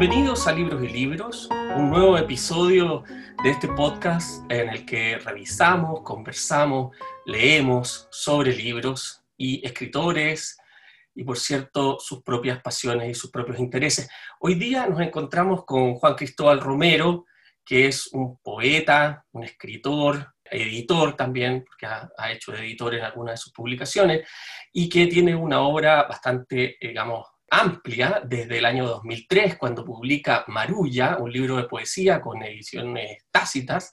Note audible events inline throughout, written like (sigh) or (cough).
Bienvenidos a Libros y Libros, un nuevo episodio de este podcast en el que revisamos, conversamos, leemos sobre libros y escritores y por cierto sus propias pasiones y sus propios intereses. Hoy día nos encontramos con Juan Cristóbal Romero, que es un poeta, un escritor, editor también, porque ha, hecho de editor en algunas de sus publicaciones, y que tiene una obra bastante, digamos, amplia desde el año 2003, cuando publica Marulla, un libro de poesía con ediciones tácitas,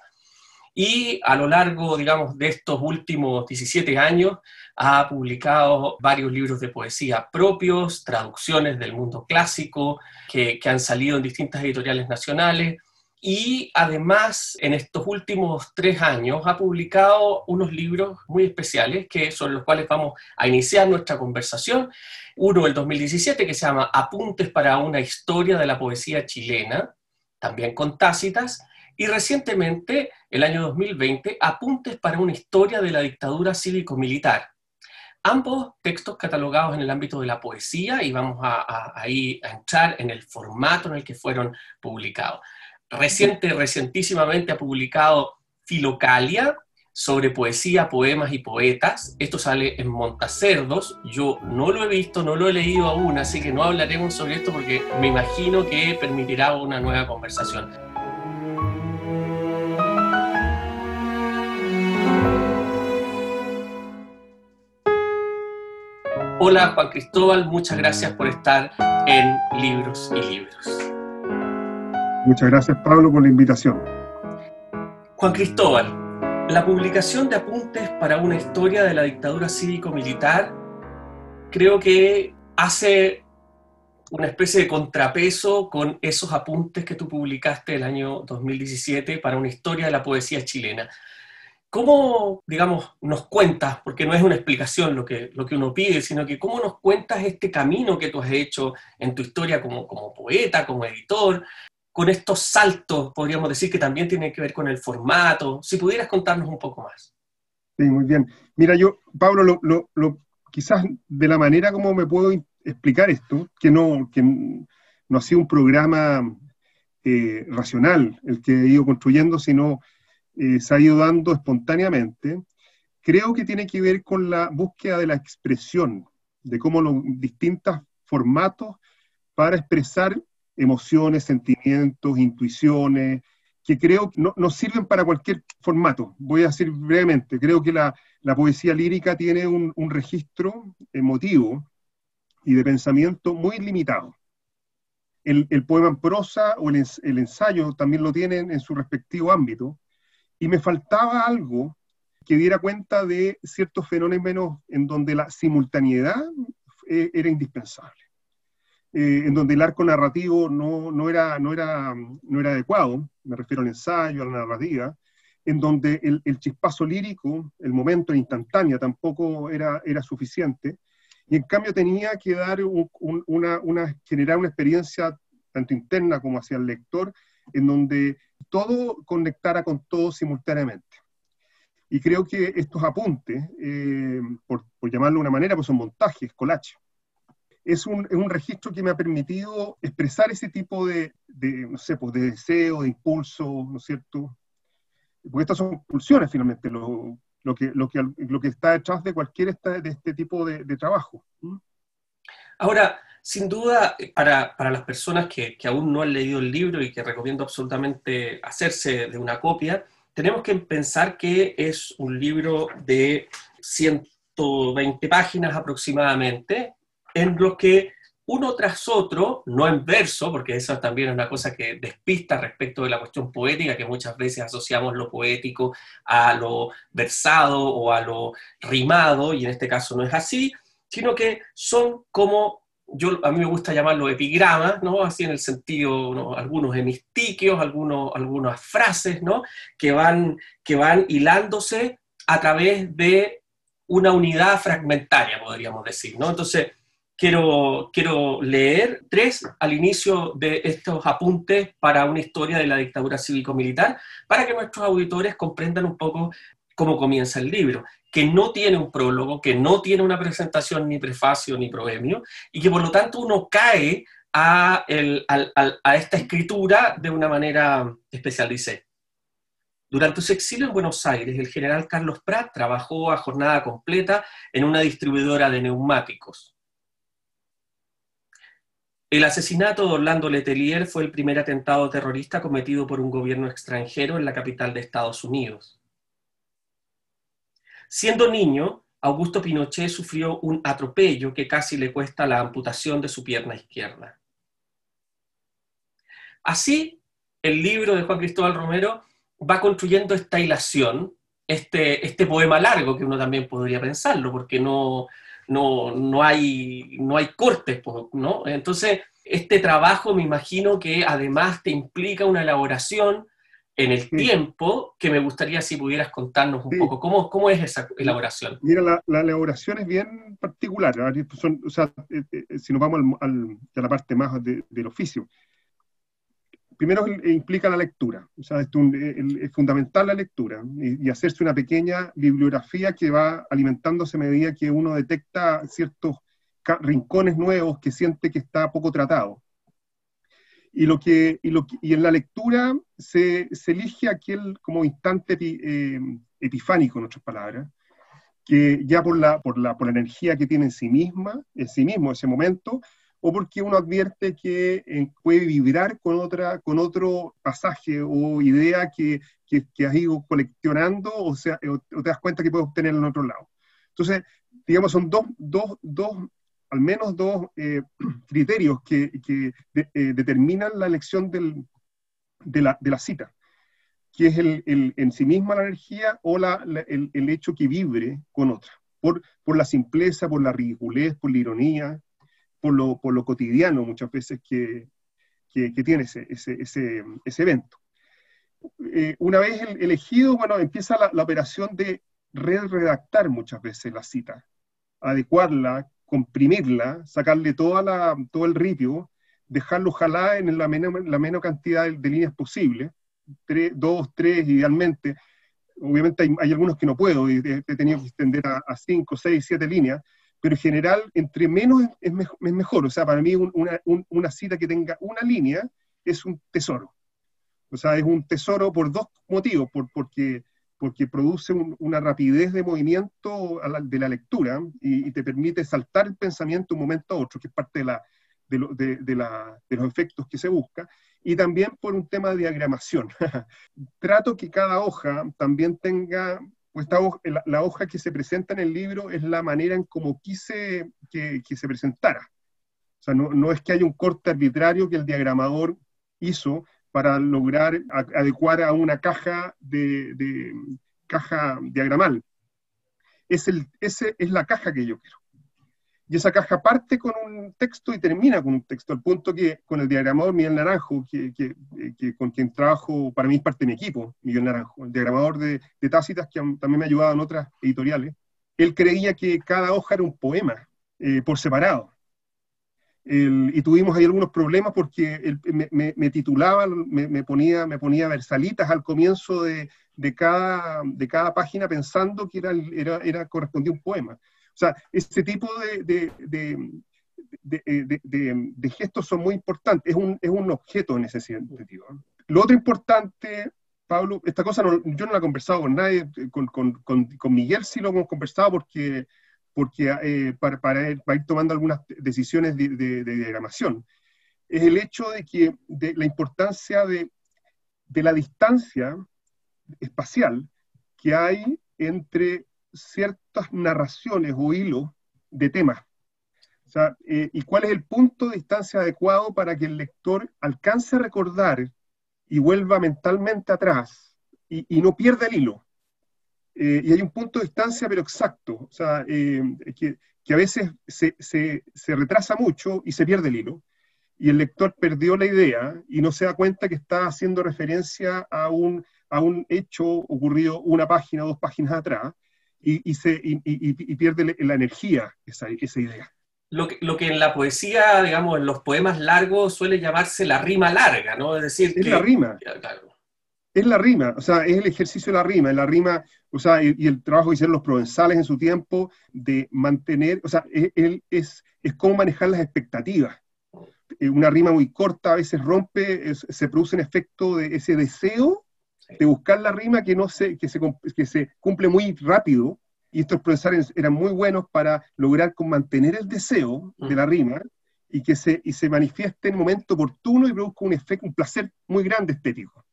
y a lo largo, digamos, de estos últimos 17 años ha publicado varios libros de poesía propios, traducciones del mundo clásico, que, que han salido en distintas editoriales nacionales, y además en estos últimos tres años ha publicado unos libros muy especiales que son los cuales vamos a iniciar nuestra conversación. Uno el 2017 que se llama Apuntes para una historia de la poesía chilena, también con Tácitas, y recientemente, el año 2020, Apuntes para una historia de la dictadura cívico-militar. Ambos textos catalogados en el ámbito de la poesía y vamos a, a entrar en el formato en el que fueron publicados reciente, recientísimamente ha publicado Filocalia sobre poesía, poemas y poetas. Esto sale en Montacerdos. Yo no lo he visto, no lo he leído aún, así que no hablaremos sobre esto porque me imagino que permitirá una nueva conversación. Hola Juan Cristóbal, muchas gracias por estar en Libros y Libros. Muchas gracias, Pablo, por la invitación. Juan Cristóbal, la publicación de apuntes para una historia de la dictadura cívico-militar creo que hace una especie de contrapeso con esos apuntes que tú publicaste el año 2017 para una historia de la poesía chilena. ¿Cómo, digamos, nos cuentas, porque no es una explicación lo que, lo que uno pide, sino que cómo nos cuentas este camino que tú has hecho en tu historia como, como poeta, como editor, con estos saltos, podríamos decir que también tienen que ver con el formato. Si pudieras contarnos un poco más. Sí, muy bien. Mira, yo, Pablo, lo, quizás de la manera como me puedo explicar esto, que no, que no ha sido un programa eh, racional el que he ido construyendo, sino eh, se ha ido dando espontáneamente, creo que tiene que ver con la búsqueda de la expresión, de cómo los distintos formatos para expresar emociones, sentimientos, intuiciones, que creo que no, sirven para cualquier formato. Voy a decir brevemente, creo que la, poesía lírica tiene un, registro emotivo y de pensamiento muy limitado. El, poema en prosa o el, el, ensayo también lo tienen en su respectivo ámbito, y me faltaba algo que diera cuenta de ciertos fenómenos en donde la simultaneidad eh, era indispensable. Eh, en donde el arco narrativo no, era, no, era, no era adecuado, me refiero al ensayo, a la narrativa, en donde el, chispazo lírico, el momento instantáneo tampoco era, era suficiente, y en cambio tenía que dar una, una, generar una experiencia tanto interna como hacia el lector, en donde todo conectara con todo simultáneamente. Y creo que estos apuntes, eh, por, por, llamarlo de una manera, pues son montajes, collages, es un, registro que me ha permitido expresar ese tipo de, no sé, pues de deseo, de impulso, ¿no es cierto? Porque estas son pulsiones finalmente, lo, que, lo, que, lo que está detrás de cualquier de este tipo de, trabajo. Ahora, sin duda, para, las personas que, que, aún no han leído el libro y que recomiendo absolutamente hacerse de una copia, tenemos que pensar que es un libro de 120 páginas aproximadamente, en los que uno tras otro, no en verso, porque eso también es una cosa que despista respecto de la cuestión poética, que muchas veces asociamos lo poético a lo versado o a lo rimado, y en este caso no es así, sino que son como, yo a mí me gusta llamarlo epigramas, ¿no? Así en el sentido, algunos hemistiquios, algunos, algunas frases, ¿no? Que van, que van hilándose a través de una unidad fragmentaria, podríamos decir, ¿no? Entonces, quiero, quiero leer tres al inicio de estos apuntes para una historia de la dictadura cívico-militar, para que nuestros auditores comprendan un poco cómo comienza el libro, que no tiene un prólogo, que no tiene una presentación ni prefacio ni proemio, y que por lo tanto uno cae a, a esta escritura de una manera especial. Dice, durante su exilio en Buenos Aires, el general Carlos Prat trabajó a jornada completa en una distribuidora de neumáticos. El asesinato de Orlando Letelier fue el primer atentado terrorista cometido por un gobierno extranjero en la capital de Estados Unidos. Siendo niño, Augusto Pinochet sufrió un atropello que casi le cuesta la amputación de su pierna izquierda. Así, el libro de Juan Cristóbal Romero va construyendo esta hilación, este, este poema largo que uno también podría pensarlo, porque no, no, hay, no hay cortes, ¿no? Entonces, este trabajo me imagino que además te implica una elaboración en el tiempo que me gustaría si pudieras contarnos un poco. ¿Cómo, ¿Cómo, es esa elaboración? Mira, la, elaboración es bien particular. o sea, eh, eh, si nos vamos al, a la parte más del oficio primero implica la lectura, o sea, es, fundamental la lectura y, hacerse una pequeña bibliografía que va alimentándose a medida que uno detecta ciertos rincones nuevos que siente que está poco tratado. Y, lo que, y, en la lectura se, elige aquel como instante eh, epifánico, en otras palabras, que ya por la, por, la, por la energía que tiene en sí misma, en sí mismo ese momento, o porque uno advierte que eh, puede vibrar con, otra, con otro pasaje o idea que, que, has ido coleccionando o, sea, o, te das cuenta que puedes obtener en otro lado. Entonces, digamos, son dos, dos, dos al menos dos eh, (clears throat) criterios que, que eh, determinan la elección del, de, la, de, la, cita, que es el, el, en sí misma la energía o la, el, el, hecho que vibre con otra, por, por la simpleza, por la ridiculez, por la ironía, por lo, cotidiano muchas veces que, tiene ese, ese, evento. Eh, una vez elegido, bueno, empieza la, operación de redactar muchas veces la cita, adecuarla, comprimirla, sacarle toda la, todo el ripio, dejarlo ojalá en la menor, la menor cantidad de, líneas posible, dos, tres idealmente. Obviamente hay, algunos que no puedo, y he, tenido que extender a, a cinco, seis, siete líneas, pero en general, entre menos es, mejor. O sea, para mí una, cita que tenga una línea es un tesoro. O sea, es un tesoro por dos motivos, por, porque, porque produce una rapidez de movimiento de la lectura y, te permite saltar el pensamiento de un momento a otro, que es parte de, la, de, de, los efectos que se busca, y también por un tema de diagramación. (laughs) Trato que cada hoja también tenga pues la, hoja que se presenta en el libro es la manera en cómo quise que, se presentara. O sea, no, es que haya un corte arbitrario que el diagramador hizo para lograr adecuar a una caja de, caja diagramal. Es, el, ese es la caja que yo quiero. Y esa caja parte con un texto y termina con un texto, al punto que con el diagramador Miguel Naranjo, que, con quien trabajo, para mí es parte de mi equipo, Miguel Naranjo, el diagramador de, Tácitas, que también me ha ayudado en otras editoriales, él creía que cada hoja era un poema eh, por separado. y tuvimos ahí algunos problemas porque él me, titulaba, me, ponía, me ponía versalitas al comienzo de, cada, de cada página pensando que era, era, era, correspondía a un poema. O sea, este tipo de, de, gestos son muy importantes, es un, es un objeto en ese sentido. Lo otro importante, Pablo, esta cosa yo no la he conversado con nadie, con, con, con, Miguel sí lo hemos conversado porque, porque eh, para, para, ir, tomando algunas decisiones de, diagramación, es el hecho de que de la importancia de, de la distancia espacial que hay entre ciertas narraciones o hilos de temas. Eh, ¿Y cuál es el punto de distancia adecuado para que el lector alcance a recordar y vuelva mentalmente atrás y, no pierda el hilo? Eh, y hay un punto de distancia, pero exacto, o sea, eh, que, que, a veces se, se, se, retrasa mucho y se pierde el hilo. Y el lector perdió la idea y no se da cuenta que está haciendo referencia a un, a un hecho ocurrido una página o dos páginas atrás y, se, y, pierde la energía esa, esa idea. Lo que, lo que, en la poesía, digamos, en los poemas largos suele llamarse la rima larga, ¿no? Es decir, es la rima. Es la rima, o sea, es el ejercicio de la rima, la rima, o sea, y, el trabajo que hicieron los provenzales en su tiempo de mantener, o sea, es, es cómo manejar las expectativas. una rima muy corta a veces rompe, se produce un efecto de ese deseo de buscar la rima que, no se, que, se, que se cumple muy rápido, y estos profesores eran muy buenos para lograr mantener el deseo de la rima y que se, y se manifieste en el momento oportuno y produzca un efecto, un placer muy grande estético.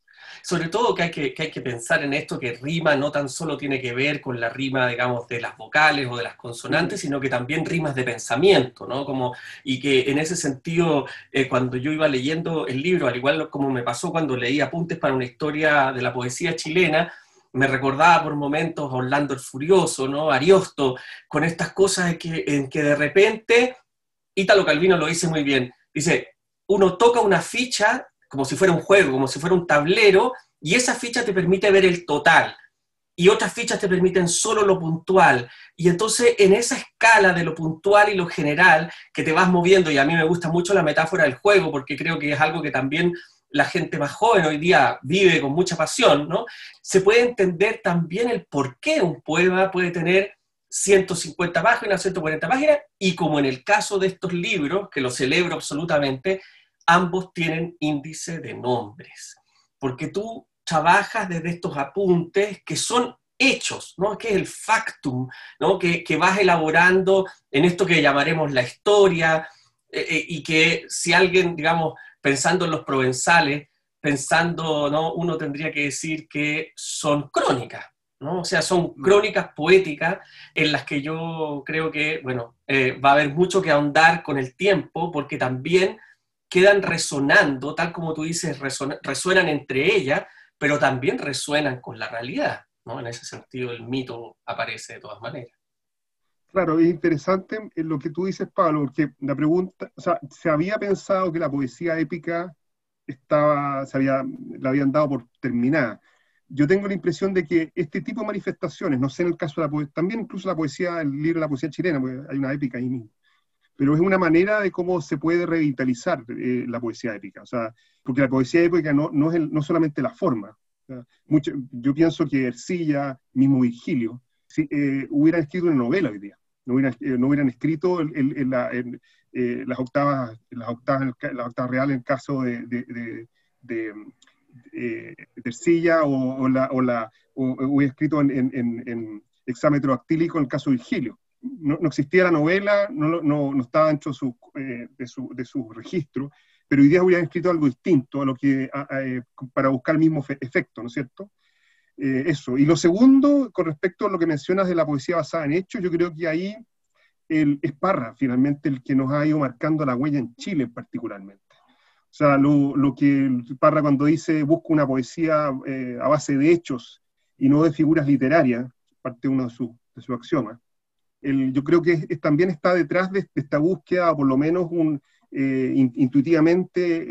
Sobre todo que hay que, hay que pensar en esto que rima no tan solo tiene que ver con la rima, digamos, de las vocales o de las consonantes, sino que también rimas de pensamiento, ¿no? Como, y que en ese sentido, eh, cuando yo iba leyendo el libro, al igual como me pasó cuando leí apuntes para una historia de la poesía chilena, me recordaba por momentos a Orlando el Furioso, ¿no? Ariosto, con estas cosas que, en que de repente, Ítalo Calvino lo dice muy bien, dice, uno toca una ficha como si fuera un juego, como si fuera un tablero, y esa ficha te permite ver el total, y otras fichas te permiten solo lo puntual. Y entonces en esa escala de lo puntual y lo general que te vas moviendo, y a mí me gusta mucho la metáfora del juego, porque creo que es algo que también la gente más joven hoy día vive con mucha pasión, ¿no? Se puede entender también el por qué un poema puede tener 150 páginas, 140 páginas, y como en el caso de estos libros, que lo celebro absolutamente, ambos tienen índice de nombres, porque tú trabajas desde estos apuntes que son hechos, ¿no? que es el factum, ¿no? que, vas elaborando en esto que llamaremos la historia, eh, eh, y que si alguien, digamos, pensando en los provenzales, pensando, ¿no? uno tendría que decir que son crónicas, ¿no? O sea, son mm. crónicas poéticas en las que yo creo que, bueno, eh, va a haber mucho que ahondar con el tiempo, porque también quedan resonando, tal como tú dices, resuenan entre ellas, pero también resuenan con la realidad. ¿no? En ese sentido, el mito aparece de todas maneras. Claro, es interesante lo que tú dices, Pablo, porque la pregunta, o sea, se había pensado que la poesía épica estaba, se había, la habían dado por terminada. Yo tengo la impresión de que este tipo de manifestaciones, no sé en el caso de la poesía, también incluso la poesía, el libro de la poesía chilena, porque hay una épica ahí mismo, pero es una manera de cómo se puede revitalizar eh, la poesía épica. O sea, porque la poesía épica no, no es no solamente la forma. mucho, yo pienso que Ercilla, mismo Virgilio, si, eh, hubieran escrito una novela hoy día. No hubieran, eh, no hubieran escrito las octavas, las octavas, las octavas reales en el caso de, de, de, Ercilla o, la, o, la, o, hubiera escrito en, en, en, exámetro actílico en el caso de Virgilio no, existía la novela, no, no, no estaba dentro eh, de, su, de su registro, pero hoy día hubieran escrito algo distinto a lo que, eh, para buscar el mismo efecto, ¿no es cierto? Eh, eso. Y lo segundo, con respecto a lo que mencionas de la poesía basada en hechos, yo creo que ahí el, es Parra, finalmente, el que nos ha ido marcando la huella en Chile particularmente. O sea, lo, lo que Parra cuando dice busca una poesía a base de hechos y no de figuras literarias, parte uno de sus de su axiomas, yo creo que también está detrás de, esta búsqueda, por lo menos eh, intuitivamente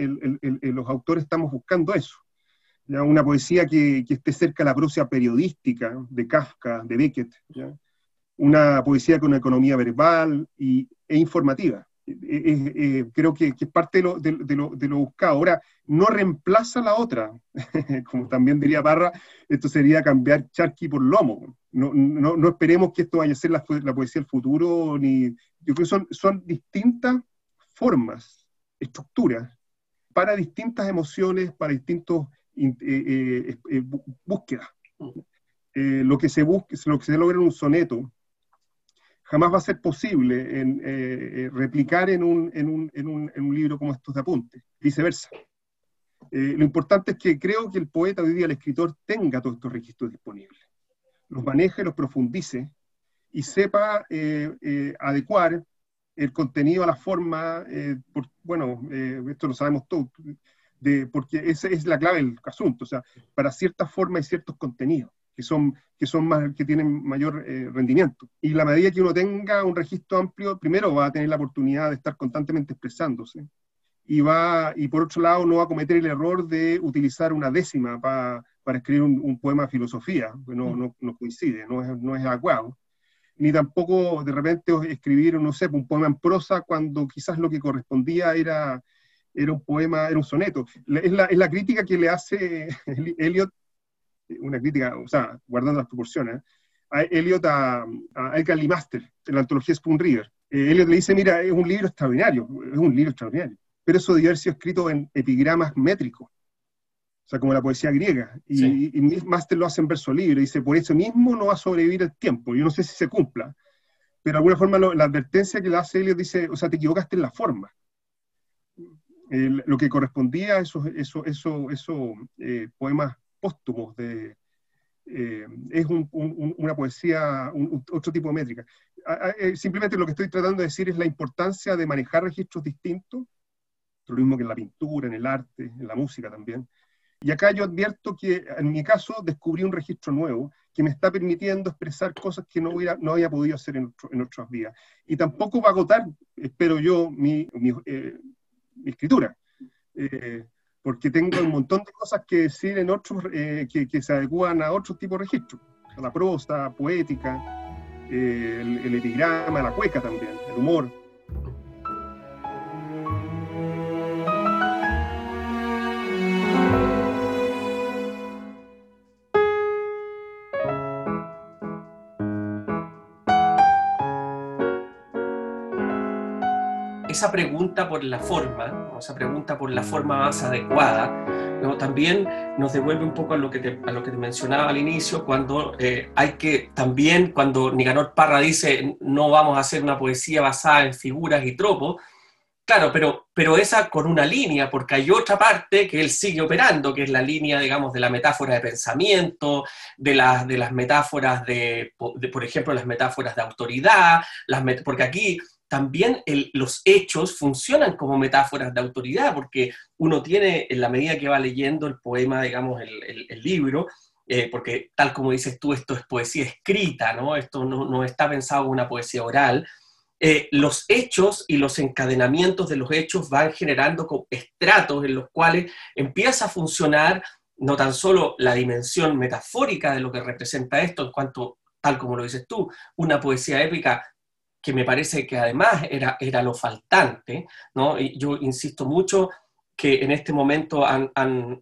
los autores estamos buscando eso. Una poesía que, esté cerca de la prosa periodística de Kafka, de Beckett. Una poesía con una economía verbal e informativa. Creo que, es parte de lo, de, lo, de, lo, buscado. Ahora, no reemplaza la otra, (laughs) como también diría Parra, esto sería cambiar charqui por lomo no, no, no, esperemos que esto vaya a ser la, la, poesía del futuro, ni, yo creo que son, son distintas formas, estructuras, para distintas emociones, para distintos eh, eh, eh, búsquedas. lo, que se busque, lo que se logra en un soneto jamás va a ser posible en, replicar en un, en, un, en, un, en un, libro como estos de apuntes, viceversa. lo importante es que creo que el poeta hoy día, el escritor, tenga todos estos registros disponibles los maneje, los profundice y sepa eh, eh, adecuar el contenido a la forma, eh, bueno, esto lo sabemos todos, de, porque esa es la clave del asunto, o sea, para ciertas formas y ciertos contenidos que son, que son más, que tienen mayor rendimiento. Y la medida que uno tenga un registro amplio, primero va a tener la oportunidad de estar constantemente expresándose, y, va, y por otro lado no va a cometer el error de utilizar una décima para para escribir un, poema de filosofía, que no, mm. no, coincide, no es, no es adecuado. Ni tampoco de repente escribir, no sé, un poema en prosa cuando quizás lo que correspondía era, era un poema, era un soneto. Es la, es la crítica que le hace (laughs) Eliot, una crítica, o sea, guardando las proporciones, a Eliot a, a Edgar Lee Master, en la antología Spoon River. Eh, Eliot le dice, mira, es un libro extraordinario, es un libro extraordinario pero eso debió haber sido escrito en epigramas métricos, o sea, como la poesía griega, y, más te lo hace en verso libre, dice, por eso mismo no va a sobrevivir el tiempo, yo no sé si se cumpla, pero de alguna forma la advertencia que le hace Elliot dice, o sea, te equivocaste en la forma. lo que correspondía a esos, eso, eso, eso, eh, poemas póstumos de, eh, es una poesía, otro tipo de métrica. Eh, simplemente lo que estoy tratando de decir es la importancia de manejar registros distintos, lo mismo que en la pintura, en el arte, en la música también. Y acá yo advierto que en mi caso descubrí un registro nuevo que me está permitiendo expresar cosas que no, hubiera, no había podido hacer en, en otras vías. Y tampoco va a agotar, espero yo, mi, mi, eh, escritura porque tengo un montón de cosas que decir en otros, eh, que, se adecuan a otros tipos de registros, a la prosa, poética, eh, el, el epigrama, la cueca también, el humor. Esa pregunta por la forma, esa pregunta por la forma más adecuada, ¿no? también nos devuelve un poco a lo que te, a lo que te mencionaba al inicio, cuando eh, hay que también, cuando Nicanor Parra dice no vamos a hacer una poesía basada en figuras y tropos, claro, pero, pero esa con una línea, porque hay otra parte que él sigue operando, que es la línea, digamos, de la metáfora de pensamiento, de, las de las metáforas de, de, por ejemplo, las metáforas de autoridad, las porque aquí también los hechos funcionan como metáforas de autoridad, porque uno tiene, en la medida que va leyendo el poema, digamos, el, libro, eh, porque tal como dices tú, esto es poesía escrita, ¿no? Esto no, está pensado como una poesía oral. Eh, los hechos y los encadenamientos de los hechos van generando estratos en los cuales empieza a funcionar no tan solo la dimensión metafórica de lo que representa esto, en cuanto, tal como lo dices tú, una poesía épica que me parece que además era, era lo faltante, ¿no? Y yo insisto mucho que en este momento han,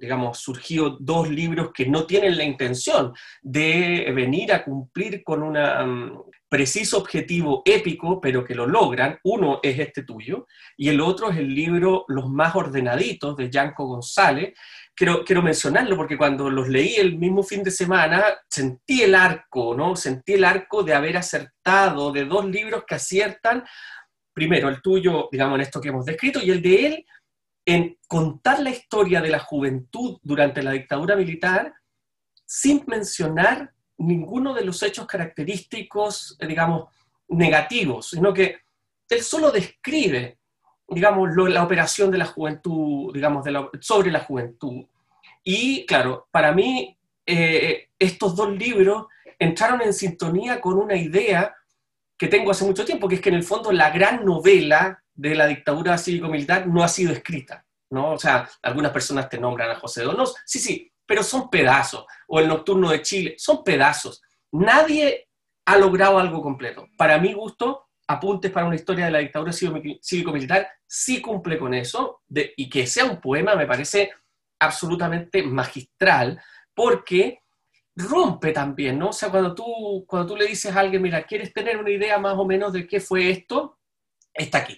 digamos, surgido dos libros que no tienen la intención de venir a cumplir con un mm, preciso objetivo épico, pero que lo logran. Uno es este tuyo y el otro es el libro Los más ordenaditos de Yanko González, quiero, mencionarlo porque cuando los leí el mismo fin de semana sentí el arco, ¿no? Sentí el arco de haber acertado de dos libros que aciertan, primero el tuyo, digamos, en esto que hemos descrito, y el de él en contar la historia de la juventud durante la dictadura militar sin mencionar ninguno de los hechos característicos, digamos, negativos, sino que él solo describe digamos, la operación de la juventud, digamos, sobre la juventud. Y claro, para mí eh, estos dos libros entraron en sintonía con una idea que tengo hace mucho tiempo, que es que en el fondo la gran novela de la dictadura cívico-militar no ha sido escrita, ¿no? O sea, algunas personas te nombran a José Donos, sí, sí, pero son pedazos, o el Nocturno de Chile, son pedazos. Nadie ha logrado algo completo. Para mi gusto, Apuntes para una historia de la dictadura cívico-militar sí cumple con eso, y que sea un poema me parece absolutamente magistral, porque rompe también, ¿no? O sea, cuando tú, cuando tú le dices a alguien, mira, ¿quieres tener una idea más o menos de qué fue esto? Está aquí,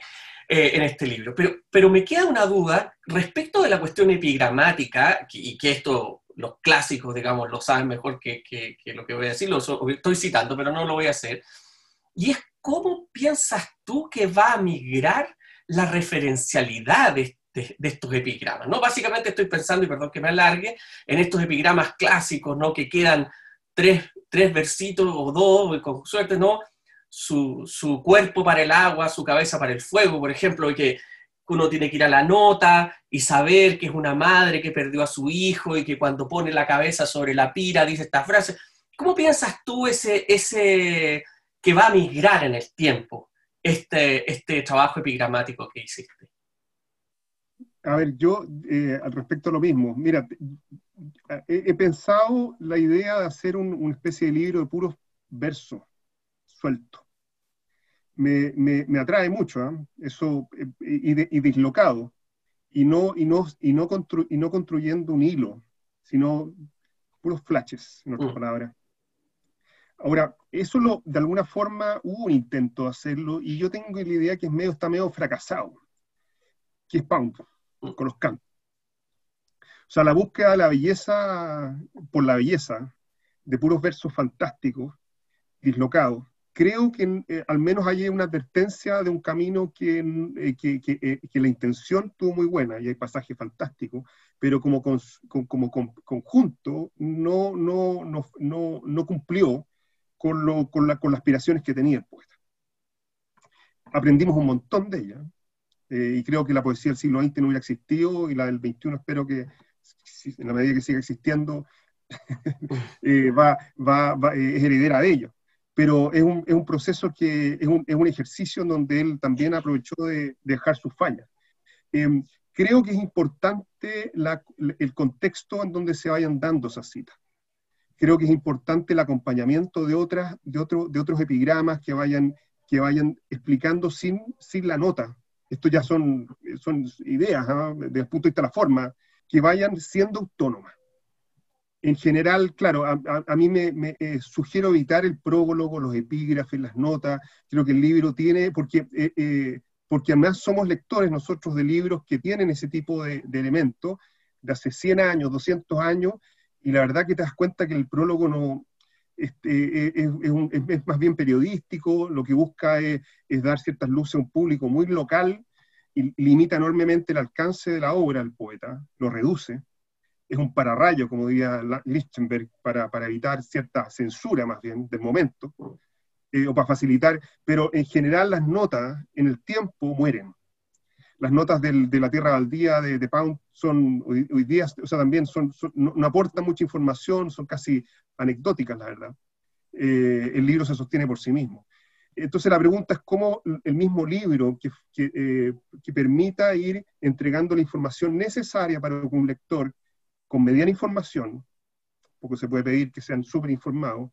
eh, en este libro. Pero, pero me queda una duda respecto de la cuestión epigramática, y que esto los clásicos, digamos, lo saben mejor que, que, que lo que voy a decir, lo estoy citando, pero no lo voy a hacer. Y es ¿cómo piensas tú que va a migrar la referencialidad de, estos epigramas? ¿no? Básicamente estoy pensando, y perdón que me alargue, en estos epigramas clásicos, ¿no? que quedan tres, tres versitos o dos, con suerte, ¿no? Su, su, cuerpo para el agua, su cabeza para el fuego, por ejemplo, y que uno tiene que ir a la nota y saber que es una madre que perdió a su hijo y que cuando pone la cabeza sobre la pira dice esta frase. ¿Cómo piensas tú ese, ese, que va a migrar en el tiempo este, este trabajo epigramático que hiciste? A ver, yo eh, al respecto a lo mismo, mira, he, pensado la idea de hacer una especie de libro de puros versos sueltos. Me, me, atrae mucho, ¿eh? eso, eh, y, y, dislocado, y no, y, no, y, no y no construyendo un hilo, sino puros flashes, en otras mm. palabras. Ahora, eso lo, de alguna forma hubo un intento de hacerlo y yo tengo la idea que es medio, está medio fracasado. que es Pound, con los cantos. O sea, la búsqueda de la belleza por la belleza, de puros versos fantásticos, dislocados, creo que eh, al menos hay una advertencia de un camino que, eh, eh, que, la intención tuvo muy buena y hay pasajes fantásticos, pero como, como conjunto no, no, no, no, no cumplió con, lo, con, la, con las aspiraciones que tenía el poeta. Aprendimos un montón de ella, y creo que la poesía del siglo XX no hubiera existido y la del XXI espero que en la medida que siga existiendo, (laughs) eh, va, va, es heredera de ello. Pero es un, es un proceso que es un, es un, ejercicio en donde él también aprovechó de, dejar sus fallas. Em, creo que es importante el contexto en donde se vayan dando esas citas. Creo que es importante el acompañamiento de, otras, de, otro, de otros epigramas que vayan, que vayan explicando sin, sin la nota. Esto ya son, son ideas, ¿ah? desde el punto de vista de la forma, que vayan siendo autónomas. En general, claro, a, mí me, eh, sugiero evitar el prólogo, los epígrafes, las notas. Creo que el libro tiene, porque, eh, eh, porque además somos lectores nosotros de libros que tienen ese tipo de, elementos de hace 100 años, 200 años, y la verdad que te das cuenta que el prólogo no, este, es, más bien periodístico, lo que busca es, dar ciertas luces a un público muy local y limita enormemente el alcance de la obra al poeta, lo reduce, es un pararrayo, como diría Lichtenberg, para, para evitar cierta censura más bien del momento, eh, o para facilitar, pero en general las notas en el tiempo mueren. Las notas del, de la Tierra Baldía de, de Pound son hoy, día, o sea, también son, no, aportan mucha información, son casi anecdóticas, la verdad. Eh, el libro se sostiene por sí mismo. Entonces la pregunta es cómo el mismo libro que, eh, que, permita ir entregando la información necesaria para que un lector con mediana información, porque se puede pedir que sean súper informados,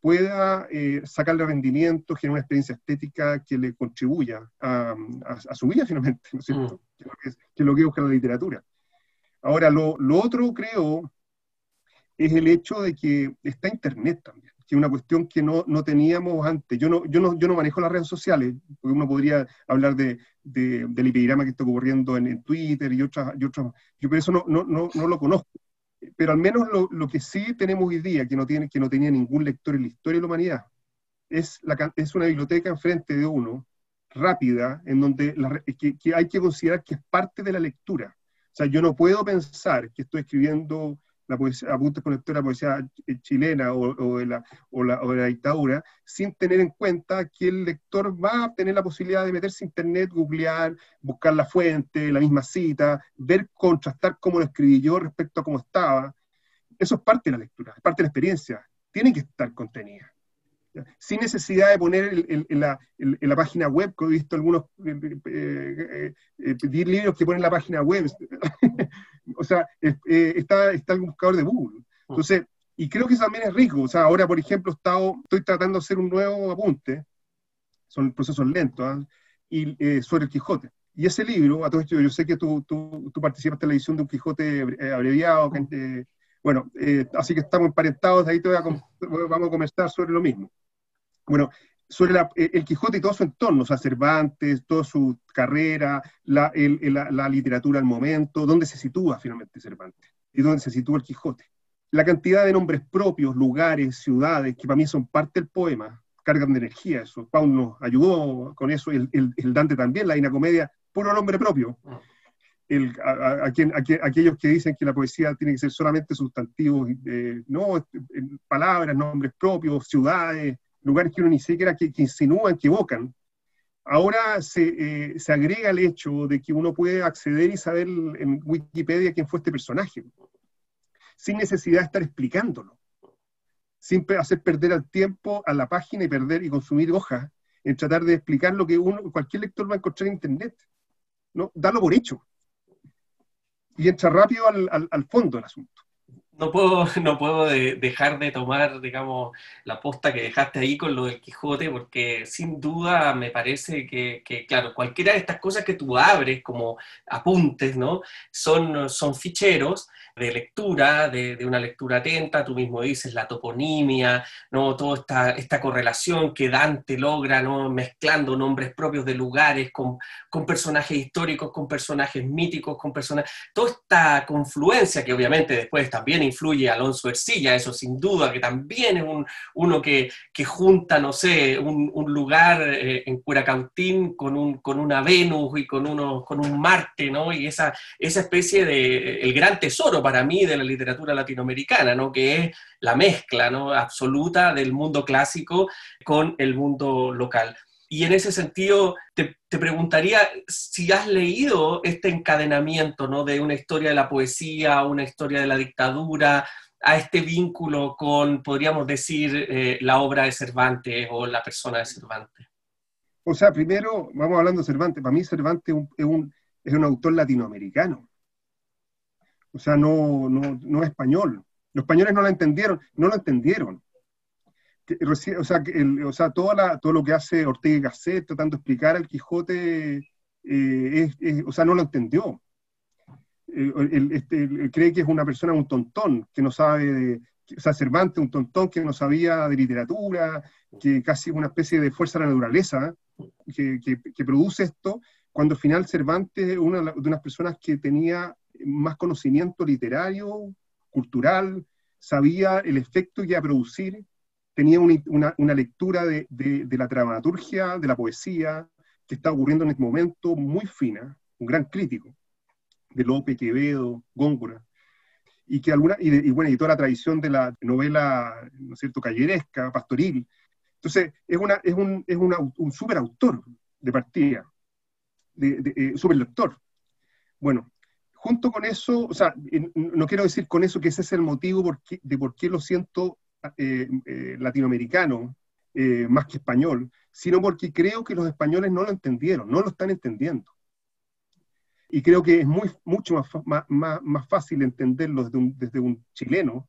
pueda eh, sacarle rendimiento, generar una experiencia estética que le contribuya a, su vida (laughs) finalmente, ¿no es cierto? Mm. Que, es lo que, busca la literatura. Ahora, lo, lo otro creo es el hecho de que está Internet también que es una cuestión que no, no, teníamos antes. Yo no, yo, no, yo no manejo las redes sociales, porque uno podría hablar de, de del epigrama que está ocurriendo en, Twitter y otras, y otras, yo por eso no, no, no, no lo conozco. Pero al menos lo, que sí tenemos hoy día, que no, tiene, que no tenía ningún lector en la historia de la humanidad, es, la, es una biblioteca enfrente de uno, rápida, en donde que, que hay que considerar que es parte de la lectura. O sea, yo no puedo pensar que estoy escribiendo la poesía, apuntes con la poesía chilena o, de la, o, la, o, la, dictadura, sin tener en cuenta que el lector va a tener la posibilidad de meterse a internet, googlear, buscar la fuente, la misma cita, ver, contrastar cómo lo escribí yo respecto a cómo estaba. Eso es parte de la lectura, es parte de la experiencia. Tiene que estar contenida sin necesidad de poner en, la, la, página web, que he visto algunos eh, eh, eh, pedir libros que ponen en la página web. (laughs) o sea, está, está el buscador de Google. Entonces, y creo que eso también es rico. O sea, ahora, por ejemplo, estado, estoy tratando de hacer un nuevo apunte, son procesos lentos, ¿ah? y, sobre el Quijote. Y ese libro, a todo esto, yo sé que tú, tú, tú participaste en la edición de un Quijote abreviado, bueno, así que estamos emparentados, de ahí te voy a, vamos a conversar sobre lo mismo. Bueno, sobre eh, el Quijote y todo su entorno, o sea, Cervantes, toda su carrera, la, la, literatura al momento, dónde se sitúa finalmente Cervantes y dónde se sitúa el Quijote. La cantidad de nombres propios, lugares, ciudades, que para mí son parte del poema, cargan de energía eso. Paul nos ayudó con eso, el, el, Dante también, la Divina Comedia, puro nombre propio. El, a, aquellos que dicen que la poesía tiene que ser solamente sustantivos, eh, no, palabras, nombres propios, ciudades, lugares que uno ni siquiera que, que insinúan, que evocan. Ahora se, eh, se, agrega el hecho de que uno puede acceder y saber en Wikipedia quién fue este personaje, sin necesidad de estar explicándolo, sin hacer perder el tiempo a la página y perder y consumir hojas en tratar de explicar lo que uno, cualquier lector va a encontrar en Internet. ¿no? Darlo por hecho. Y entra rápido al fondo del asunto. No puedo, (laughs) no puedo dejar de tomar, digamos, la posta que dejaste ahí con lo del Quijote, porque sin duda me parece que, claro, cualquiera de estas cosas que tú abres como apuntes, ¿no? Son, son ficheros de lectura, de, una lectura atenta, tú mismo dices la toponimia, ¿no? toda esta, esta correlación que Dante logra, ¿no? mezclando nombres propios de lugares con, con personajes históricos, con personajes míticos, con personajes, toda esta confluencia que obviamente después también influye Alonso Ercilla, eso sin duda, que también es un, uno que, que junta, no sé, un, un lugar eh, en Curacautín con, un, con una Venus y con, uno, con un Marte, ¿no? y esa, esa especie de, el gran tesoro para mí de la literatura latinoamericana, ¿no? que es la mezcla ¿no? absoluta del mundo clásico con el mundo local. Y en ese sentido, te, preguntaría si has leído este encadenamiento ¿no? de una historia de la poesía, una historia de la dictadura, a este vínculo con, podríamos decir, eh, la obra de Cervantes o la persona de Cervantes. O sea, primero, vamos hablando de Cervantes. Para mí Cervantes es un, es un autor latinoamericano o sea, no, no, no es español. Los españoles no la entendieron, no lo entendieron. O sea, el, o sea todo, la, todo lo que hace Ortega y Gasset tratando de explicar al Quijote, eh, o sea, no lo entendió. Eh, este, cree que es una persona, un tontón, que no sabe de, o sea, Cervantes, un tontón que no sabía de literatura, que casi una especie de fuerza de la naturaleza que produce esto, cuando al final Cervantes es una de unas personas que tenía más conocimiento literario, cultural, sabía el efecto que iba a producir, tenía una, lectura de, la dramaturgia, de la poesía, que está ocurriendo en este momento muy fina, un gran crítico, de Lope, Quevedo, Góngora, y que alguna, y, bueno, y toda la tradición de la novela, ¿no es cierto?, calleresca, pastoril. Entonces, es, una, es, un, es un super autor de partida, de, de eh, super lector. Bueno, junto con eso, o sea, no quiero decir con eso que ese es el motivo de por qué lo siento eh, eh, latinoamericano eh, más que español, sino porque creo que los españoles no lo entendieron, no lo están entendiendo. Y creo que es muy, mucho más, fácil entenderlo desde un, chileno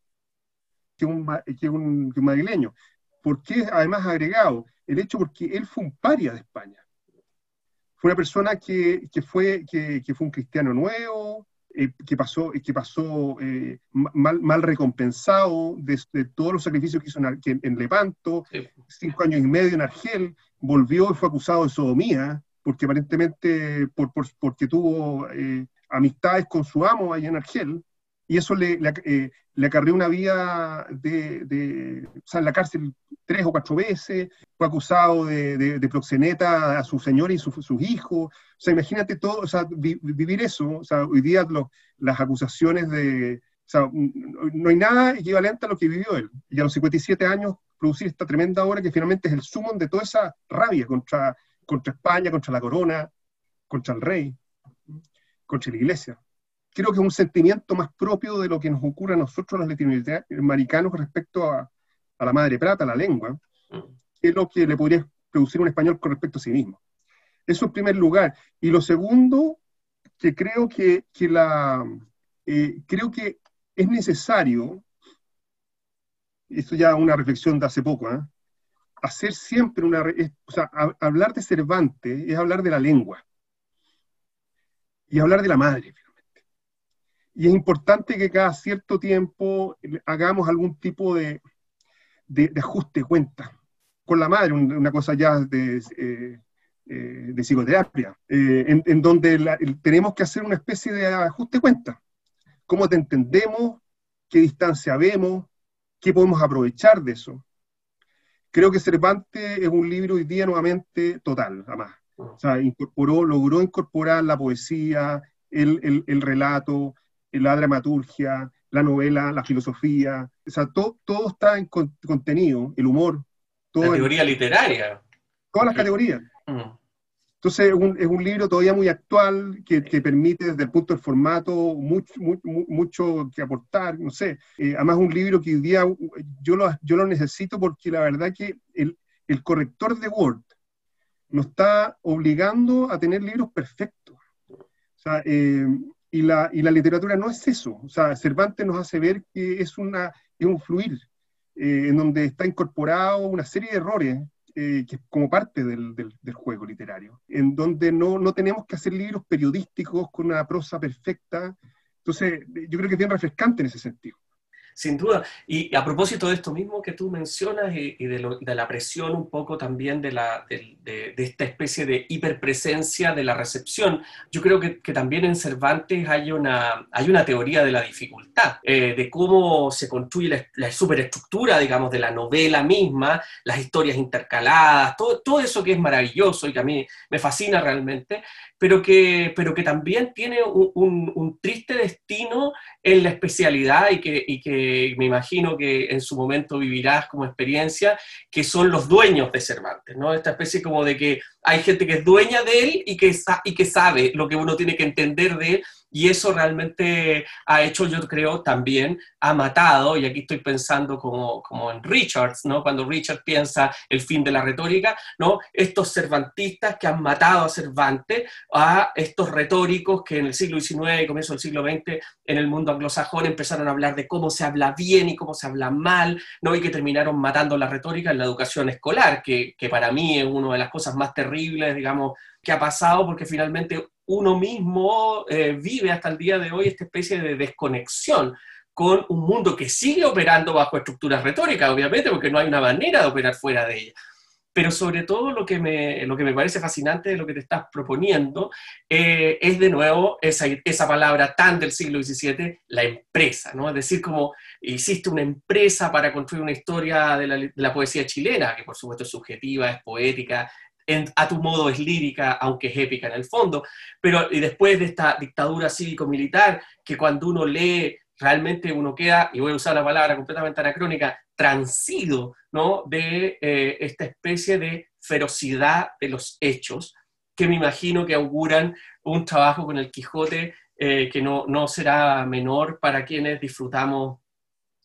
que un, que, un, que madrileño. ¿Por qué además agregado? El hecho porque él fue un paria de España fue una persona que, fue un cristiano nuevo, eh, que pasó, que pasó eh, mal, mal, recompensado de, todos los sacrificios que hizo en, en Lepanto, cinco años y medio en Argel, volvió y fue acusado de sodomía, porque aparentemente por, por, porque tuvo eh, amistades con su amo allá en Argel, y eso le, eh, le acarreó una vida de, de, o en la cárcel tres o cuatro veces, fue acusado de, de, proxeneta a su señor y sus hijos, o sea, imagínate todo, o sea, vivir eso, o sea, hoy día las acusaciones de, no hay nada equivalente a lo que vivió él, y a los 57 años producir esta tremenda obra que finalmente es el sumo de toda esa rabia contra, contra España, contra la corona, contra el rey, contra la iglesia creo que es un sentimiento más propio de lo que nos ocurre a nosotros los latinoamericanos respecto a, la madre plata, a la lengua, que es lo que le podría producir un español con respecto a sí mismo. Eso en primer lugar. Y lo segundo, que creo que, eh, creo que es necesario, esto ya una reflexión de hace poco, ¿eh? hacer siempre una, o sea, hablar de Cervantes es hablar de la lengua y hablar de la madre y es importante que cada cierto tiempo hagamos algún tipo de, de, ajuste de cuenta con la madre, una cosa ya de, eh, eh, de psicoterapia, eh, en, donde tenemos que hacer una especie de ajuste de cuenta. ¿Cómo te entendemos? ¿Qué distancia vemos? ¿Qué podemos aprovechar de eso? Creo que Cervantes es un libro hoy día nuevamente total, además. O sea, incorporó, logró incorporar la poesía, el, el, el relato, la dramaturgia, la novela, la filosofía, o sea, todo, todo está en contenido, el humor. Todo la categoría literaria. Todas las categorías. Mm. Entonces es un, es un, libro todavía muy actual que, que, permite desde el punto del formato mucho, mucho, que aportar, no sé. Eh, además un libro que hoy día yo lo, yo lo necesito porque la verdad que el, el corrector de Word nos está obligando a tener libros perfectos. O sea, eh, y, la, y la literatura no es eso. O sea, Cervantes nos hace ver que es, una, es un fluir eh, en donde está incorporado una serie de errores eh, que como parte del, del, del, juego literario, en donde no, no tenemos que hacer libros periodísticos con una prosa perfecta. Entonces, yo creo que es bien refrescante en ese sentido sin duda. Y a propósito de esto mismo que tú mencionas y, de, la presión un poco también de, la, de, esta especie de hiperpresencia de la recepción, yo creo que, también en Cervantes hay una, hay una teoría de la dificultad, eh, de cómo se construye la, superestructura, digamos, de la novela misma, las historias intercaladas, todo, todo eso que es maravilloso y que a mí me fascina realmente, pero que, pero que también tiene un, un, triste destino en la especialidad y que, y que me imagino que en su momento vivirás como experiencia, que son los dueños de Cervantes, ¿no? Esta especie como de que hay gente que es dueña de él y que, y que sabe lo que uno tiene que entender de él y eso realmente ha hecho, yo creo, también, ha matado, y aquí estoy pensando como, como en Richards, ¿no? Cuando Richard piensa el fin de la retórica, ¿no? Estos cervantistas que han matado a Cervantes, a estos retóricos que en el siglo XIX y comienzo del siglo XX en el mundo anglosajón empezaron a hablar de cómo se habla bien y cómo se habla mal, ¿no? Y que terminaron matando la retórica en la educación escolar, que, que para mí es una de las cosas más terribles, digamos, que ha pasado, porque finalmente uno mismo eh, vive hasta el día de hoy esta especie de desconexión con un mundo que sigue operando bajo estructuras retóricas, obviamente, porque no hay una manera de operar fuera de ella. Pero sobre todo lo que me, lo que me parece fascinante de lo que te estás proponiendo eh, es de nuevo esa, esa palabra tan del siglo XVII, la empresa, ¿no? Es decir, como hiciste una empresa para construir una historia de la, de la poesía chilena, que por supuesto es subjetiva, es poética, a tu modo es lírica, aunque es épica en el fondo, pero y después de esta dictadura cívico-militar, que cuando uno lee, realmente uno queda, y voy a usar la palabra completamente anacrónica, transido ¿no? de eh, esta especie de ferocidad de los hechos, que me imagino que auguran un trabajo con el Quijote eh, que no, no, será menor para quienes disfrutamos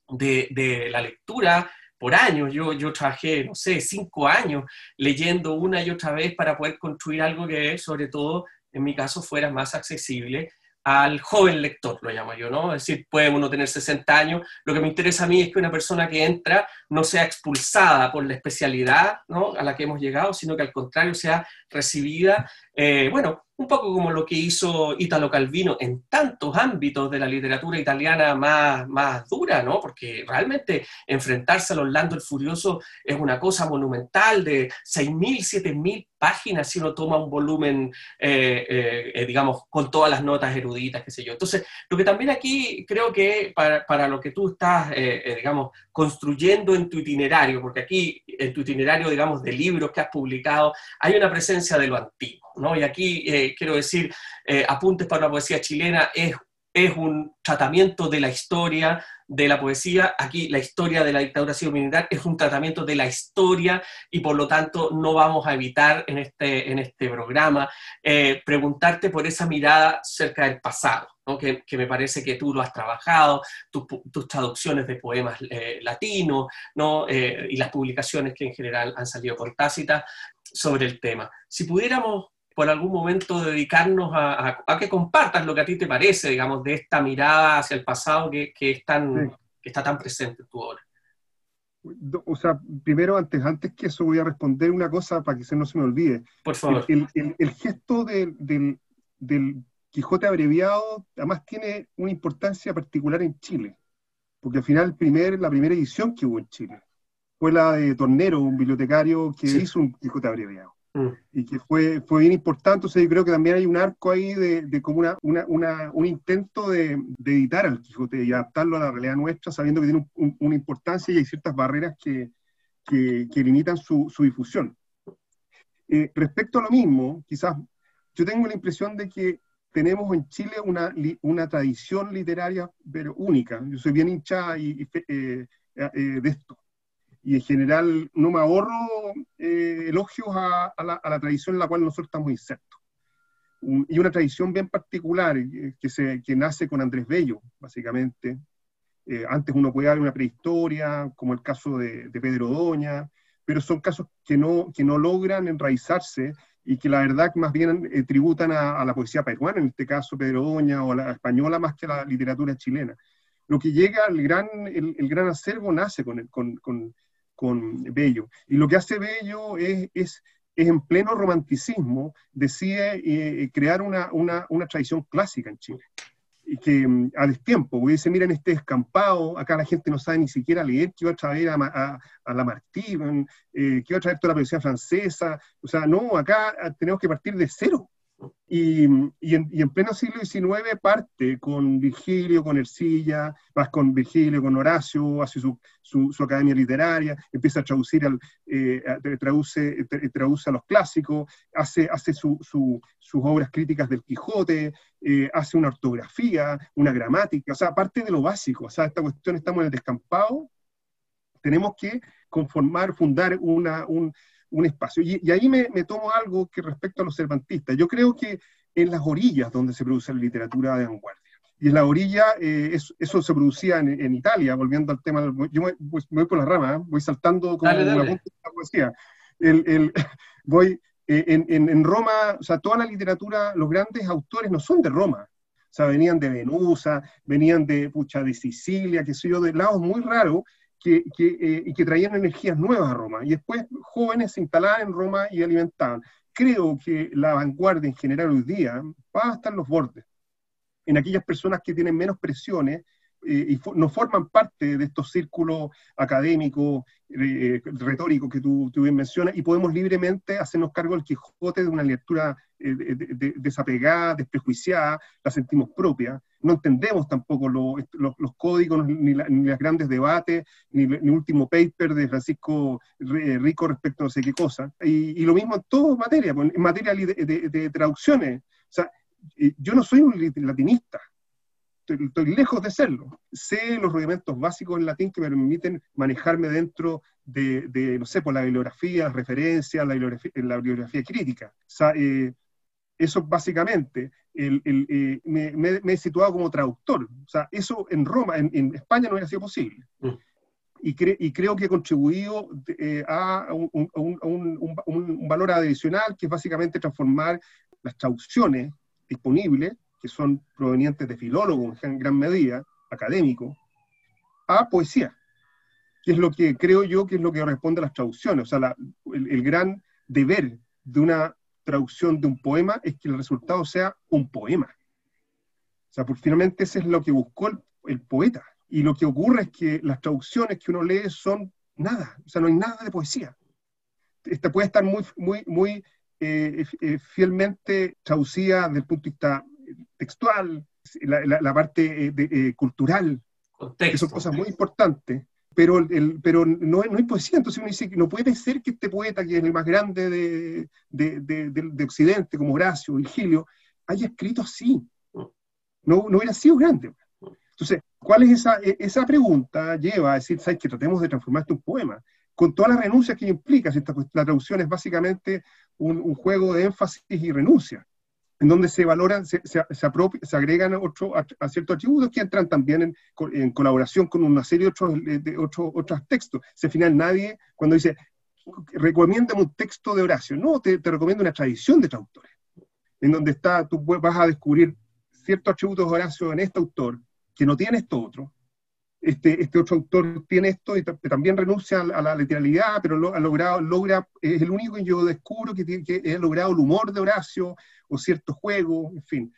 de, de la lectura por años. Yo, yo trabajé, no sé, cinco años leyendo una y otra vez para poder construir algo que, sobre todo, en mi caso, fuera más accesible al joven lector, lo llamo yo, ¿no? Es decir, puede uno tener 60 años, lo que me interesa a mí es que una persona que entra no sea expulsada por la especialidad ¿no? a la que hemos llegado, sino que al contrario sea recibida, eh, bueno, un poco como lo que hizo Italo Calvino en tantos ámbitos de la literatura italiana más, más dura, ¿no? Porque realmente enfrentarse a Orlando el Furioso es una cosa monumental de 6.000, 7.000 páginas si uno toma un volumen, eh, eh, digamos, con todas las notas eruditas, qué sé yo. Entonces, lo que también aquí creo que para, para lo que tú estás, digamos, construyendo en tu itinerario, porque aquí en tu itinerario, digamos, de libros que has publicado, hay una presencia de lo antiguo. Y aquí eh, quiero decir, eh, Apuntes para la Poesía Chilena es, es un tratamiento de la historia de la poesía. Aquí la historia de la dictadura civil-militar es un tratamiento de la historia y por lo tanto no vamos a evitar en este, en este programa eh, preguntarte por esa mirada cerca del pasado, que, me parece que tú lo has trabajado, tus traducciones de poemas latinos ¿no? y las publicaciones que en general han salido con Tácita sobre el tema. Si pudiéramos por algún momento dedicarnos a, que compartas lo que a ti te parece, digamos, de esta mirada hacia el pasado que, que, tan, que está tan presente en tu obra. O sea, primero, antes, antes que eso, voy a responder una cosa para que se no se me olvide. Por favor. El, el, gesto del, del Quijote abreviado, además, tiene una importancia particular en Chile, porque al final primer, la primera edición que hubo en Chile fue la de Tornero, un bibliotecario que hizo un Quijote abreviado. Mm. y que fue, fue bien importante. O sea, yo creo que también hay un arco ahí de, de como una, una, un intento de, de, editar al Quijote y adaptarlo a la realidad nuestra, sabiendo que tiene una importancia y hay ciertas barreras que, que, que limitan su, su difusión. Eh, respecto a lo mismo, quizás yo tengo la impresión de que tenemos en Chile una, una tradición literaria pero única. Yo soy bien hinchada y, eh, eh, de esto y en general no me ahorro eh, elogios a, la, tradición en la cual nosotros estamos insertos. y una tradición bien particular eh, que, se, que nace con Andrés Bello, básicamente. Eh, antes uno puede dar una prehistoria, como el caso de, Pedro Doña, pero son casos que no, que no logran enraizarse y que la verdad más bien tributan a, la poesía peruana, en este caso Pedro Doña, o a la española más que a la literatura chilena. Lo que llega al gran, el, gran acervo nace con, con, Bello, y lo que hace Bello es, es, es en pleno romanticismo, decide eh, crear una, una, una tradición clásica en Chile y que mm, a destiempo, porque dice, miren este escampado, acá la gente no sabe ni siquiera leer, que iba a traer a, a, a Lamartine, mm, eh, que iba a traer toda la poesía francesa, o sea, no, acá ah, tenemos que partir de cero. Y, en, pleno siglo XIX parte con Virgilio, con Ercilla, vas con Virgilio, con Horacio, hace su, su, academia literaria, empieza a traducir, al, eh, traduce, traduce a los clásicos, hace, hace sus obras críticas del Quijote, eh, hace una ortografía, una gramática, o sea, aparte de lo básico, o sea, esta cuestión estamos en el descampado, tenemos que conformar, fundar una, un, un espacio. Y, ahí me, tomo algo que respecto a los cervantistas. Yo creo que en las orillas donde se produce la literatura de vanguardia. Y en la orilla, eh, eso, se producía en, Italia, volviendo al tema, yo me, pues, voy por la rama, ¿eh? voy saltando como una punta de la poesía. El, (laughs) voy, eh, en, en, Roma, o sea, toda la literatura, los grandes autores no son de Roma, o sea, venían de Venusa, venían de, pucha, de Sicilia, que sé yo, de lados muy raros, que, eh, y que traían energías nuevas a Roma. Y después jóvenes se instalaban en Roma y alimentaban. Creo que la vanguardia en general hoy día va a estar en los bordes, en aquellas personas que tienen menos presiones eh, y no forman parte de estos círculos académicos, eh, retóricos que tú, tú, bien mencionas, y podemos libremente hacernos cargo del Quijote de una lectura desapegada, desprejuiciada, la sentimos propia, no entendemos tampoco los códigos, ni, los grandes debates, ni, el último paper de Francisco Rico respecto a no sé qué cosa. Y, lo mismo en todas materias, pues, en materia de, traducciones. O sea, yo no soy un latinista, estoy, lejos de serlo. Sé los rudimentos básicos en latín que me permiten manejarme dentro de, no sé, por la bibliografía, las referencias, la bibliografía, la bibliografía crítica. O sea, eh, eso básicamente, eh, me, he situado como traductor. O sea, eso en Roma, en, España no hubiera sido posible. Mm. Y, y, creo que ha contribuido eh, a, un, valor adicional, que es básicamente transformar las traducciones disponibles, son provenientes de filólogos en gran medida, académicos, a poesía, que es lo que creo yo que es lo que responde a las traducciones. O sea, el gran deber de una traducción de un poema es que el resultado sea un poema. O sea, porque finalmente ese es lo que buscó el, poeta. Y lo que ocurre es que las traducciones que uno lee son nada, o sea, no hay nada de poesía. Esta puede estar muy, muy, muy eh, eh, fielmente traducida desde el punto de vista textual, la, parte eh, cultural, que son cosas muy importantes, pero, el, pero no, no hay poesía, entonces uno dice que no puede ser que este poeta, que es el más grande de, de, de, de Occidente, como Horacio, Virgilio, haya escrito así. No, no hubiera sido grande. Entonces, ¿cuál es esa, e, esa pregunta? Lleva a decir, ¿sabes que tratemos de transformar esto en poema? Con todas las renuncias que implica, esta, la traducción es básicamente un, un juego de énfasis y renuncia en donde se valoran, se, se, se, agregan otro, a, ciertos atributos que entran también en, en, colaboración con una serie de otros, de otros textos. Se final nadie, cuando dice, recomiéndame un texto de Horacio, no, te, te, recomiendo una tradición de traductores, en donde está, tú vas a descubrir ciertos atributos de Horacio en este autor, que no tiene esto otro, este, este otro autor tiene esto y también renuncia a, la literalidad, pero ha logrado, logra, es el único que yo descubro que, tiene, que ha logrado el humor de Horacio o ciertos juegos, en fin.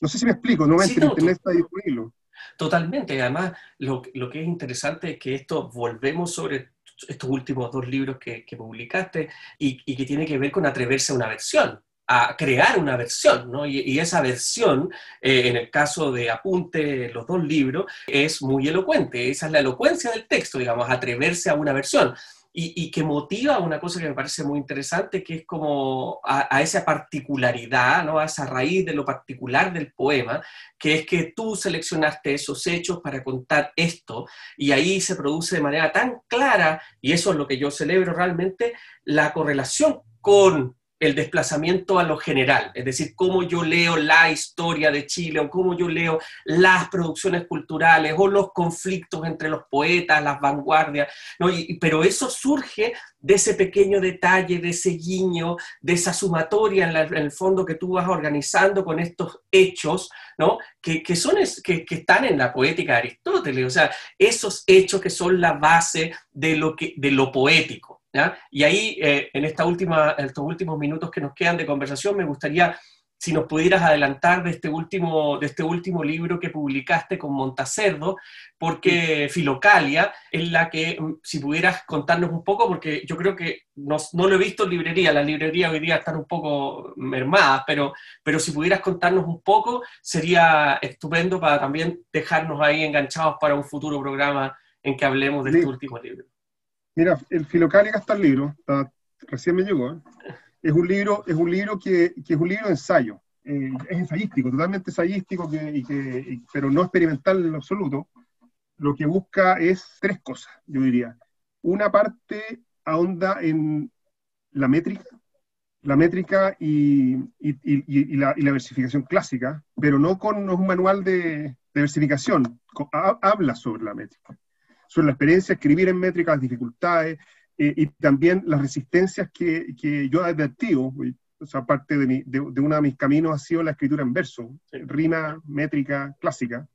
No sé si me explico, no, sí, no Internet está disponible. Totalmente, además lo, lo, que es interesante es que esto volvemos sobre estos últimos dos libros que, que publicaste y, y, que tiene que ver con atreverse a una versión a crear una versión, ¿no? y, esa versión, eh, en el caso de Apunte, los dos libros, es muy elocuente, esa es la elocuencia del texto, digamos, atreverse a una versión. Y, que motiva una cosa que me parece muy interesante, que es como a, esa particularidad, ¿no? a esa raíz de lo particular del poema, que es que tú seleccionaste esos hechos para contar esto, y ahí se produce de manera tan clara, y eso es lo que yo celebro realmente, la correlación con el desplazamiento a lo general, es decir, cómo yo leo la historia de Chile o cómo yo leo las producciones culturales o los conflictos entre los poetas, las vanguardias, ¿no? pero eso surge de ese pequeño detalle, de ese guiño, de esa sumatoria en, el fondo que tú vas organizando con estos hechos, ¿no? que, que son que, que, están en la poética de Aristóteles, o sea, esos hechos que son la base de lo, que, de lo poético. Y ahí, eh, en, esta última, estos últimos minutos que nos quedan de conversación, me gustaría si nos pudieras adelantar de este último, de este último libro que publicaste con Montacerdo, porque Filocalia es la que, mm, si pudieras contarnos un poco, porque yo creo que no, no lo he visto en librería, las librerías hoy día están un poco mermadas, pero, pero si pudieras contarnos un poco, sería estupendo para también dejarnos ahí enganchados para un futuro programa en que hablemos de este último libro. Mira, el Filocalia está el libro, recién me llegó. ¿eh? Es un libro, es un libro que, que es un libro de ensayo. Eh, es ensayístico, totalmente ensayístico, que, que, pero no experimental en absoluto. Lo que busca es tres cosas, yo diría. Una parte ahonda en la métrica, la métrica y, y, la, la, versificación clásica, pero no con un manual de, de versificación, habla sobre la métrica sobre la experiencia, escribir en métrica, las dificultades eh, y también las resistencias que, que yo he advertido. O sea, parte de, mi, de, uno de mis caminos ha sido la escritura en verso, rima métrica clásica,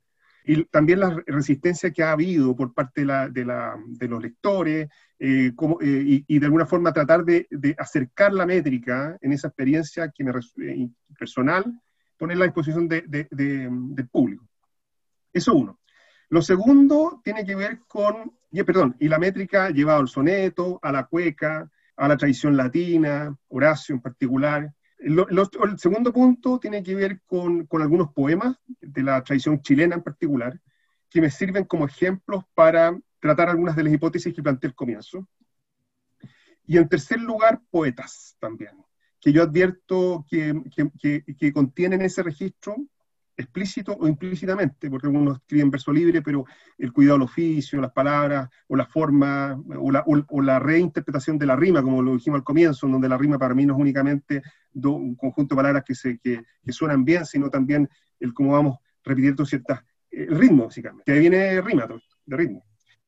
y también la resistencia que ha habido por parte de, la, de, la, de los lectores, eh, como, eh, y, y, de alguna forma tratar de, acercar la métrica en esa experiencia que me personal, ponerla a disposición del público. Eso uno. Lo segundo tiene que ver con, perdón, y la métrica llevado al soneto, a la cueca, a la tradición latina, Horacio en particular. el segundo punto tiene que ver con, algunos poemas de la tradición chilena en particular, que me sirven como ejemplos para tratar algunas de las hipótesis que planteé al comienzo. Y en tercer lugar, poetas también, que yo advierto que contienen ese registro explícito o implícitamente, porque uno escribe en verso libre, pero el cuidado del oficio, las palabras, o la forma, o la, o, la, reinterpretación de la rima, como lo dijimos al comienzo, donde la rima para mí no es únicamente un conjunto de palabras que, se, que, que, suenan bien, sino también el cómo vamos repitiendo ciertas, el ritmo, básicamente, que ahí viene rima, de ritmo.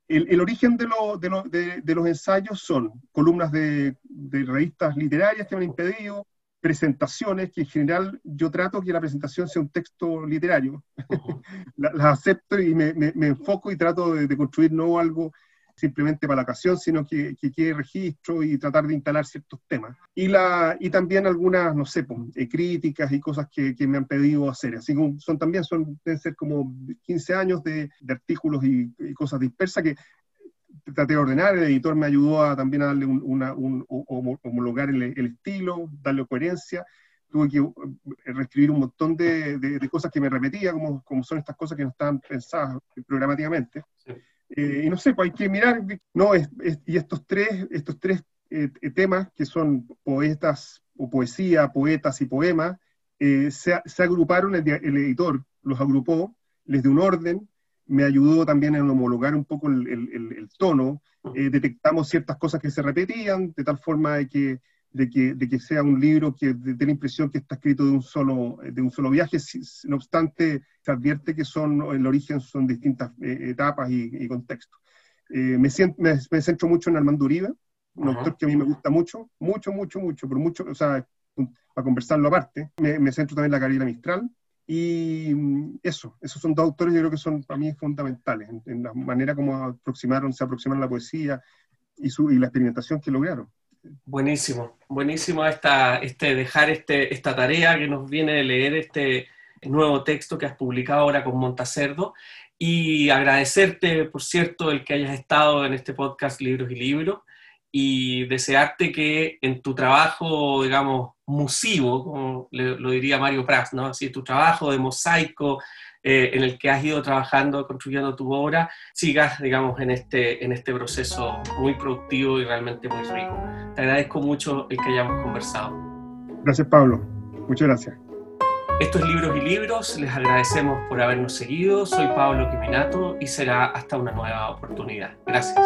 El, el origen de, lo, de, lo, de, de, los ensayos son columnas de revistas literarias que me han impedido, presentaciones, que en general yo trato que la presentación sea un texto literario. (laughs) las acepto y me, me, enfoco y trato de, construir no algo simplemente para la ocasión, sino que, que quede registro y tratar de instalar ciertos temas. Y, la, y también algunas, no sé, pues, eh, críticas y cosas que, que, me han pedido hacer. Así que son también, son, deben ser como 15 años de, de artículos y, y, cosas dispersas que traté de ordenar, el editor me ayudó a también a darle un, una, un, homologar el, el, estilo, darle coherencia. Tuve que uh, reescribir un montón de, de, cosas que me repetía, como, como son estas cosas que no estaban pensadas programativamente. Eh, y no sé, pues hay que mirar, no, es, y estos tres, estos tres eh, temas, que son poetas o poesía, poetas y poemas, eh, se, se, agruparon, el, el editor los agrupó, les dio un orden, me ayudó también en homologar un poco el, el, el tono, eh, detectamos ciertas cosas que se repetían, de tal forma de que, de que, de que sea un libro que dé la impresión que está escrito de un solo, de un solo viaje, no obstante se advierte que son, el origen son distintas eh, etapas y, y contextos. Eh, me, me, me, centro mucho en Armando Uribe, un autor que a mí me gusta mucho, mucho, mucho, mucho, pero mucho, o sea, para conversarlo aparte. Me, me centro también en la Gabriela Mistral, y mm, eso, esos son dos autores yo creo que son para mí fundamentales en, la manera como aproximaron, se aproximaron la poesía y, su, y la experimentación que lograron. Buenísimo, buenísimo esta, este, dejar este, esta tarea que nos viene de leer este nuevo texto que has publicado ahora con Montacerdo y agradecerte, por cierto, el que hayas estado en este podcast Libros y Libros y desearte que en tu trabajo, digamos, musivo, como lo diría Mario Prats, ¿no? Así, tu trabajo de mosaico eh, en el que has ido trabajando, construyendo tu obra, sigas, digamos, en este, en este proceso muy productivo y realmente muy rico. Te agradezco mucho el que hayamos conversado. Gracias, Pablo. Muchas gracias. Esto es Libros y Libros, les agradecemos por habernos seguido. Soy Pablo Quiminato y será hasta una nueva oportunidad. Gracias.